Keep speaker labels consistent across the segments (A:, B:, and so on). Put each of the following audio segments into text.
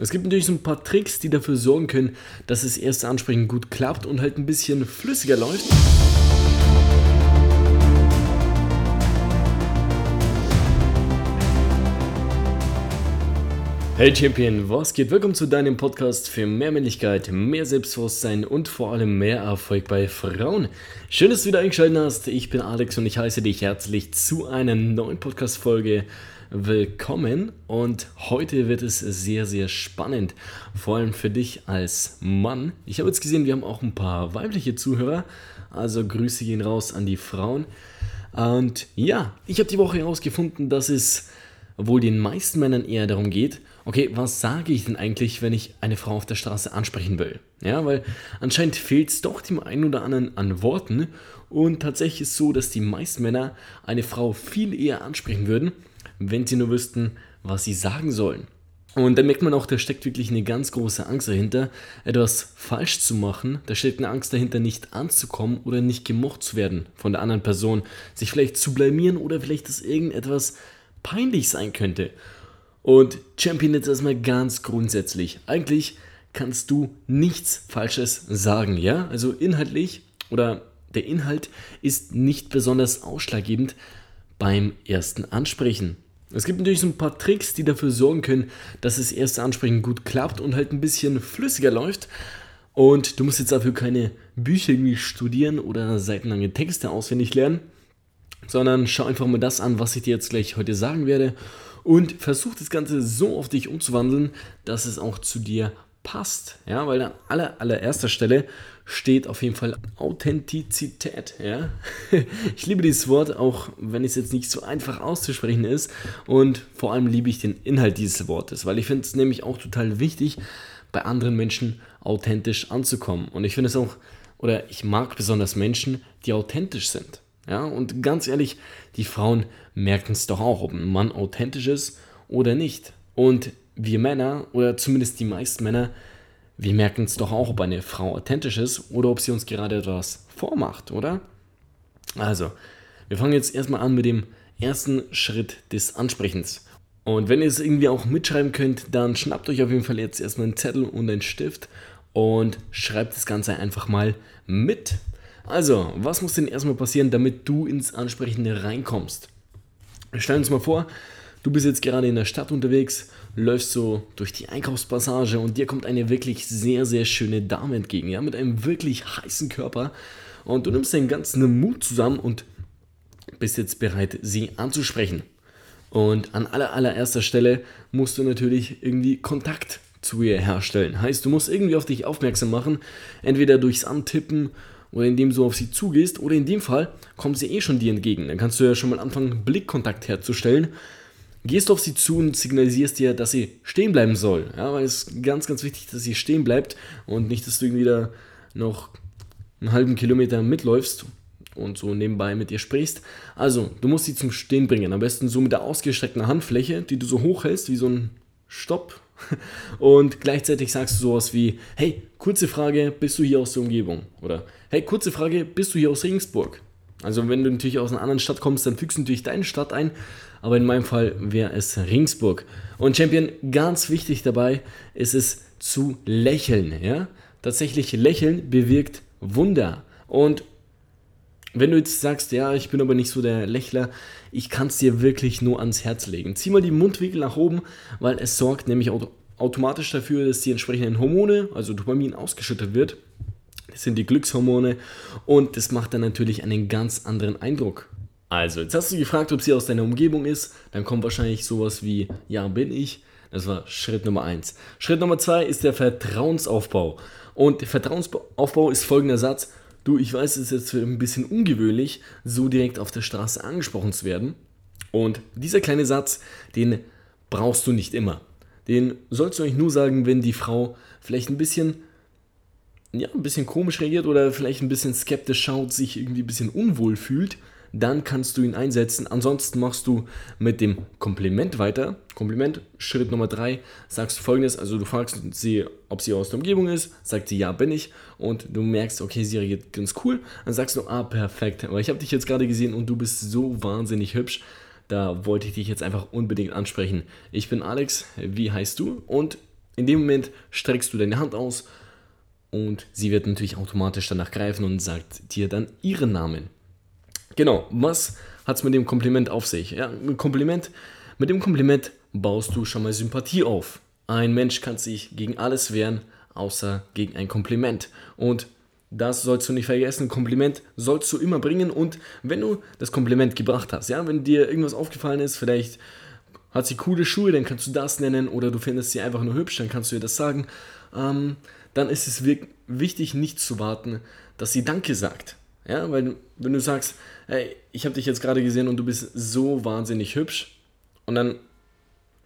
A: Es gibt natürlich so ein paar Tricks, die dafür sorgen können, dass das erste Ansprechen gut klappt und halt ein bisschen flüssiger läuft. Hey Champion, was geht? Willkommen zu deinem Podcast für mehr Männlichkeit, mehr Selbstbewusstsein und vor allem mehr Erfolg bei Frauen. Schön, dass du wieder eingeschaltet hast. Ich bin Alex und ich heiße dich herzlich zu einer neuen Podcast-Folge willkommen und heute wird es sehr, sehr spannend, vor allem für dich als Mann. Ich habe jetzt gesehen, wir haben auch ein paar weibliche Zuhörer, also Grüße gehen raus an die Frauen. Und ja, ich habe die Woche herausgefunden, dass es wohl den meisten Männern eher darum geht, okay, was sage ich denn eigentlich, wenn ich eine Frau auf der Straße ansprechen will? Ja, weil anscheinend fehlt es doch dem einen oder anderen an Worten und tatsächlich ist es so, dass die meisten Männer eine Frau viel eher ansprechen würden, wenn sie nur wüssten, was sie sagen sollen. Und dann merkt man auch, da steckt wirklich eine ganz große Angst dahinter, etwas falsch zu machen. Da steckt eine Angst dahinter, nicht anzukommen oder nicht gemocht zu werden von der anderen Person, sich vielleicht zu blamieren oder vielleicht, dass irgendetwas peinlich sein könnte. Und Champion jetzt erstmal ganz grundsätzlich. Eigentlich kannst du nichts Falsches sagen, ja? Also inhaltlich oder der Inhalt ist nicht besonders ausschlaggebend beim ersten Ansprechen. Es gibt natürlich so ein paar Tricks, die dafür sorgen können, dass das erste Ansprechen gut klappt und halt ein bisschen flüssiger läuft. Und du musst jetzt dafür keine Bücher irgendwie studieren oder seitenlange Texte auswendig lernen sondern schau einfach mal das an, was ich dir jetzt gleich heute sagen werde und versuch das Ganze so auf dich umzuwandeln, dass es auch zu dir passt. Ja, weil an aller, allererster Stelle steht auf jeden Fall Authentizität. Ja? Ich liebe dieses Wort, auch wenn es jetzt nicht so einfach auszusprechen ist. Und vor allem liebe ich den Inhalt dieses Wortes, weil ich finde es nämlich auch total wichtig, bei anderen Menschen authentisch anzukommen. Und ich finde es auch, oder ich mag besonders Menschen, die authentisch sind. Ja, und ganz ehrlich, die Frauen merken es doch auch, ob ein Mann authentisch ist oder nicht. Und wir Männer, oder zumindest die meisten Männer, wir merken es doch auch, ob eine Frau authentisch ist oder ob sie uns gerade etwas vormacht, oder? Also, wir fangen jetzt erstmal an mit dem ersten Schritt des Ansprechens. Und wenn ihr es irgendwie auch mitschreiben könnt, dann schnappt euch auf jeden Fall jetzt erstmal einen Zettel und einen Stift und schreibt das Ganze einfach mal mit. Also, was muss denn erstmal passieren, damit du ins Ansprechende reinkommst? Stellen uns mal vor, du bist jetzt gerade in der Stadt unterwegs, läufst so durch die Einkaufspassage und dir kommt eine wirklich sehr, sehr schöne Dame entgegen, ja, mit einem wirklich heißen Körper. Und du nimmst deinen ganzen Mut zusammen und bist jetzt bereit, sie anzusprechen. Und an aller, allererster Stelle musst du natürlich irgendwie Kontakt zu ihr herstellen. Heißt, du musst irgendwie auf dich aufmerksam machen, entweder durchs Antippen oder indem du auf sie zugehst oder in dem Fall kommt sie eh schon dir entgegen. Dann kannst du ja schon mal anfangen, Blickkontakt herzustellen. Gehst auf sie zu und signalisierst dir, dass sie stehen bleiben soll. Ja, weil es ist ganz, ganz wichtig, dass sie stehen bleibt und nicht, dass du irgendwie da noch einen halben Kilometer mitläufst und so nebenbei mit ihr sprichst. Also, du musst sie zum Stehen bringen. Am besten so mit der ausgestreckten Handfläche, die du so hoch hältst, wie so ein Stopp. Und gleichzeitig sagst du sowas wie, hey, kurze Frage, bist du hier aus der Umgebung? Oder Hey, kurze Frage, bist du hier aus Regensburg? Also wenn du natürlich aus einer anderen Stadt kommst, dann fügst du natürlich deine Stadt ein, aber in meinem Fall wäre es Regensburg. Und Champion, ganz wichtig dabei ist es zu lächeln. Ja? Tatsächlich lächeln bewirkt Wunder. Und wenn du jetzt sagst, ja, ich bin aber nicht so der Lächler, ich kann es dir wirklich nur ans Herz legen. Zieh mal die Mundwinkel nach oben, weil es sorgt nämlich automatisch dafür, dass die entsprechenden Hormone, also Dopamin, ausgeschüttet wird. Das sind die Glückshormone und das macht dann natürlich einen ganz anderen Eindruck. Also, jetzt hast du gefragt, ob sie aus deiner Umgebung ist. Dann kommt wahrscheinlich sowas wie, ja, bin ich. Das war Schritt Nummer 1. Schritt Nummer 2 ist der Vertrauensaufbau. Und der Vertrauensaufbau ist folgender Satz. Du, ich weiß, es ist jetzt ein bisschen ungewöhnlich, so direkt auf der Straße angesprochen zu werden. Und dieser kleine Satz, den brauchst du nicht immer. Den sollst du eigentlich nur sagen, wenn die Frau vielleicht ein bisschen ja, ein bisschen komisch reagiert oder vielleicht ein bisschen skeptisch schaut, sich irgendwie ein bisschen unwohl fühlt, dann kannst du ihn einsetzen. Ansonsten machst du mit dem Kompliment weiter. Kompliment, Schritt Nummer 3, sagst du folgendes, also du fragst sie, ob sie aus der Umgebung ist, sagt sie, ja, bin ich und du merkst, okay, sie reagiert ganz cool, dann sagst du, ah, perfekt, aber ich habe dich jetzt gerade gesehen und du bist so wahnsinnig hübsch, da wollte ich dich jetzt einfach unbedingt ansprechen. Ich bin Alex, wie heißt du? Und in dem Moment streckst du deine Hand aus und sie wird natürlich automatisch danach greifen und sagt dir dann ihren Namen. Genau, was hat es mit dem Kompliment auf sich? Ja, mit, Kompliment, mit dem Kompliment baust du schon mal Sympathie auf. Ein Mensch kann sich gegen alles wehren, außer gegen ein Kompliment. Und das sollst du nicht vergessen. Kompliment sollst du immer bringen. Und wenn du das Kompliment gebracht hast, ja, wenn dir irgendwas aufgefallen ist, vielleicht hat sie coole Schuhe, dann kannst du das nennen. Oder du findest sie einfach nur hübsch, dann kannst du ihr das sagen. Ähm, dann ist es wichtig, nicht zu warten, dass sie Danke sagt. Ja, weil wenn du sagst, hey, ich habe dich jetzt gerade gesehen und du bist so wahnsinnig hübsch und dann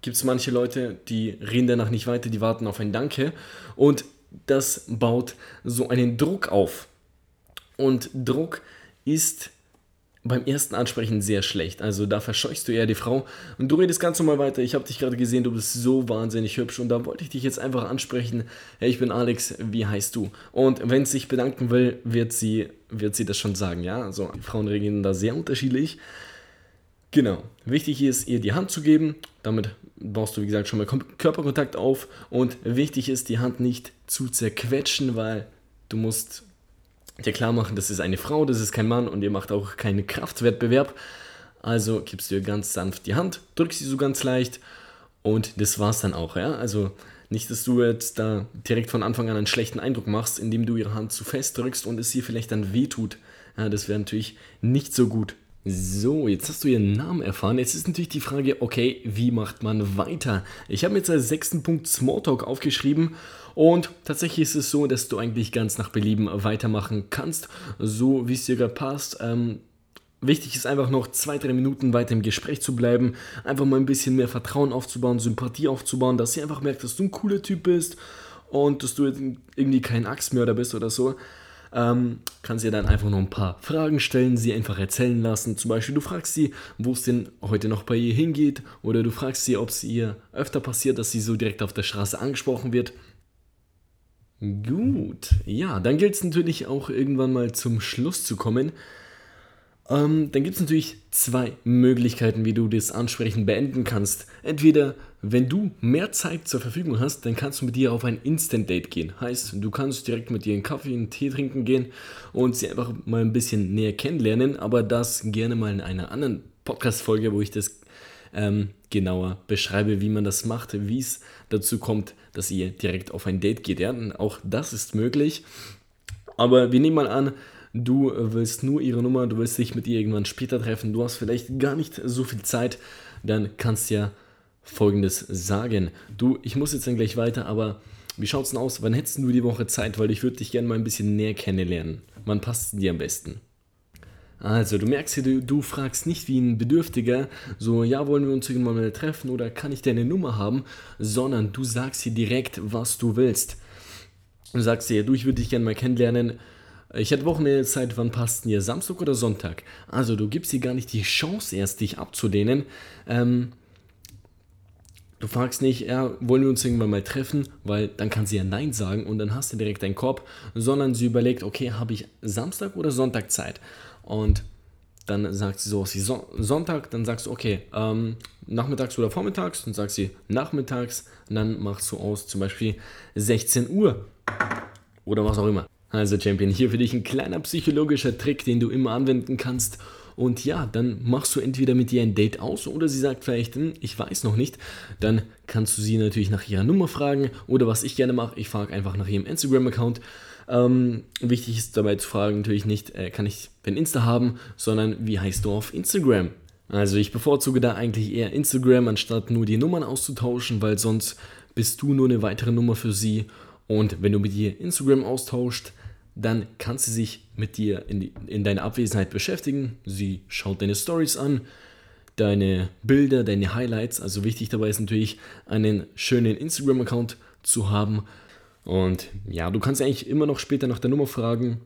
A: gibt es manche Leute, die reden danach nicht weiter, die warten auf ein Danke und das baut so einen Druck auf. Und Druck ist beim ersten Ansprechen sehr schlecht. Also da verscheuchst du eher die Frau und du redest ganz normal weiter. Ich habe dich gerade gesehen, du bist so wahnsinnig hübsch und da wollte ich dich jetzt einfach ansprechen. Hey, ich bin Alex, wie heißt du? Und wenn sie sich bedanken will, wird sie, wird sie das schon sagen, ja? Also Frauen reagieren da sehr unterschiedlich. Genau. Wichtig ist, ihr die Hand zu geben. Damit baust du, wie gesagt, schon mal Körperkontakt auf. Und wichtig ist, die Hand nicht zu zerquetschen, weil du musst dir klar machen, das ist eine Frau, das ist kein Mann und ihr macht auch keinen Kraftwettbewerb. Also gibst du ihr ganz sanft die Hand, drückst sie so ganz leicht und das war's dann auch, ja. Also nicht, dass du jetzt da direkt von Anfang an einen schlechten Eindruck machst, indem du ihre Hand zu fest drückst und es ihr vielleicht dann wehtut. Ja, das wäre natürlich nicht so gut. So, jetzt hast du ihren Namen erfahren. Jetzt ist natürlich die Frage, okay, wie macht man weiter? Ich habe mir jetzt als sechsten Punkt Smalltalk aufgeschrieben und tatsächlich ist es so, dass du eigentlich ganz nach Belieben weitermachen kannst, so wie es dir gerade passt. Ähm, wichtig ist einfach noch zwei, drei Minuten weiter im Gespräch zu bleiben, einfach mal ein bisschen mehr Vertrauen aufzubauen, Sympathie aufzubauen, dass sie einfach merkt, dass du ein cooler Typ bist und dass du irgendwie kein Axtmörder bist oder so ähm, kannst ihr dann einfach noch ein paar Fragen stellen, sie einfach erzählen lassen. Zum Beispiel, du fragst sie, wo es denn heute noch bei ihr hingeht, oder du fragst sie, ob es ihr öfter passiert, dass sie so direkt auf der Straße angesprochen wird. Gut, ja, dann gilt es natürlich auch irgendwann mal zum Schluss zu kommen. Ähm, dann gibt es natürlich zwei Möglichkeiten, wie du das Ansprechen beenden kannst. Entweder, wenn du mehr Zeit zur Verfügung hast, dann kannst du mit ihr auf ein Instant-Date gehen. Heißt, du kannst direkt mit ihr einen Kaffee, einen Tee trinken gehen und sie einfach mal ein bisschen näher kennenlernen, aber das gerne mal in einer anderen Podcast-Folge, wo ich das ähm, genauer beschreibe, wie man das macht, wie es dazu kommt, dass ihr direkt auf ein Date geht. Ja? Auch das ist möglich. Aber wir nehmen mal an, du willst nur ihre Nummer, du willst dich mit ihr irgendwann später treffen, du hast vielleicht gar nicht so viel Zeit, dann kannst du ja folgendes sagen. Du, ich muss jetzt dann gleich weiter, aber wie schaut's denn aus? Wann hättest du die Woche Zeit? Weil ich würde dich gerne mal ein bisschen näher kennenlernen. Wann passt dir am besten? Also, du merkst hier, du, du, fragst nicht wie ein Bedürftiger, so, ja, wollen wir uns irgendwann mal treffen oder kann ich deine Nummer haben, sondern du sagst hier direkt, was du willst. Du sagst dir, du, ich würde dich gerne mal kennenlernen, ich hätte Wochenende Zeit, wann passt denn dir? Samstag oder Sonntag? Also du gibst ihr gar nicht die Chance erst, dich abzulehnen. Ähm, du fragst nicht, ja, wollen wir uns irgendwann mal treffen, weil dann kann sie ja Nein sagen und dann hast du direkt deinen Korb, sondern sie überlegt, okay, habe ich Samstag oder Sonntag Zeit? Und dann sagt sie so, so Sonntag, dann sagst du, okay, ähm, nachmittags oder vormittags, dann sagst sie nachmittags, und dann machst du aus zum Beispiel 16 Uhr oder was auch immer. Also Champion, hier für dich ein kleiner psychologischer Trick, den du immer anwenden kannst. Und ja, dann machst du entweder mit ihr ein Date aus oder sie sagt vielleicht, hm, ich weiß noch nicht. Dann kannst du sie natürlich nach ihrer Nummer fragen oder was ich gerne mache, ich frage einfach nach ihrem Instagram-Account. Ähm, wichtig ist dabei zu fragen natürlich nicht, äh, kann ich dein Insta haben, sondern wie heißt du auf Instagram? Also ich bevorzuge da eigentlich eher Instagram, anstatt nur die Nummern auszutauschen, weil sonst bist du nur eine weitere Nummer für sie und wenn du mit ihr Instagram austauscht, dann kann sie sich mit dir in, die, in deiner Abwesenheit beschäftigen. Sie schaut deine Stories an, deine Bilder, deine Highlights. Also wichtig dabei ist natürlich, einen schönen Instagram-Account zu haben. Und ja, du kannst eigentlich immer noch später nach der Nummer fragen.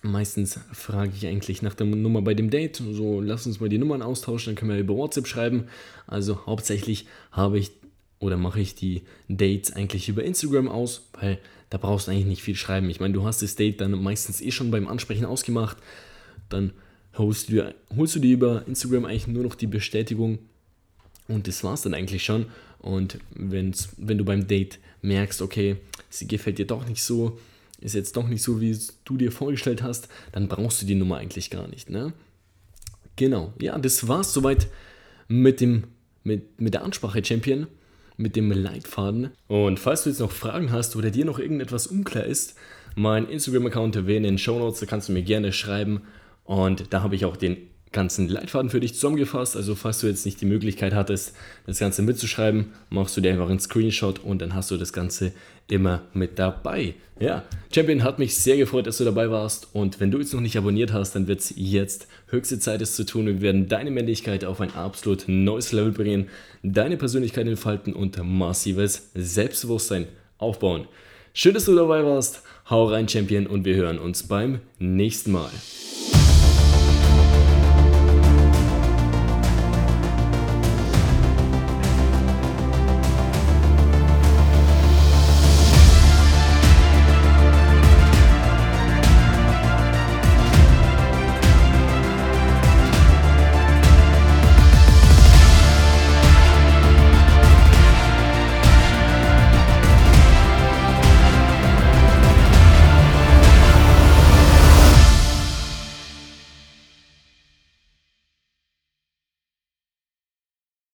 A: Meistens frage ich eigentlich nach der Nummer bei dem Date. So, lass uns mal die Nummern austauschen, dann können wir über WhatsApp schreiben. Also hauptsächlich habe ich oder mache ich die Dates eigentlich über Instagram aus, weil da brauchst du eigentlich nicht viel schreiben. Ich meine, du hast das Date dann meistens eh schon beim Ansprechen ausgemacht, dann holst du, holst du dir über Instagram eigentlich nur noch die Bestätigung und das war es dann eigentlich schon. Und wenn's, wenn du beim Date merkst, okay, sie gefällt dir doch nicht so, ist jetzt doch nicht so, wie du dir vorgestellt hast, dann brauchst du die Nummer eigentlich gar nicht. Ne? Genau, ja, das war's soweit mit, dem, mit, mit der Ansprache Champion, mit dem Leitfaden. Und falls du jetzt noch Fragen hast oder dir noch irgendetwas unklar ist, mein Instagram-Account wäre in den Show Notes, da kannst du mir gerne schreiben. Und da habe ich auch den ganzen Leitfaden für dich zusammengefasst. Also falls du jetzt nicht die Möglichkeit hattest, das Ganze mitzuschreiben, machst du dir einfach einen Screenshot und dann hast du das Ganze immer mit dabei. Ja, Champion hat mich sehr gefreut, dass du dabei warst und wenn du jetzt noch nicht abonniert hast, dann wird es jetzt höchste Zeit, es zu tun. Wir werden deine Männlichkeit auf ein absolut neues Level bringen, deine Persönlichkeit entfalten und massives Selbstbewusstsein aufbauen. Schön, dass du dabei warst. Hau rein, Champion, und wir hören uns beim nächsten Mal.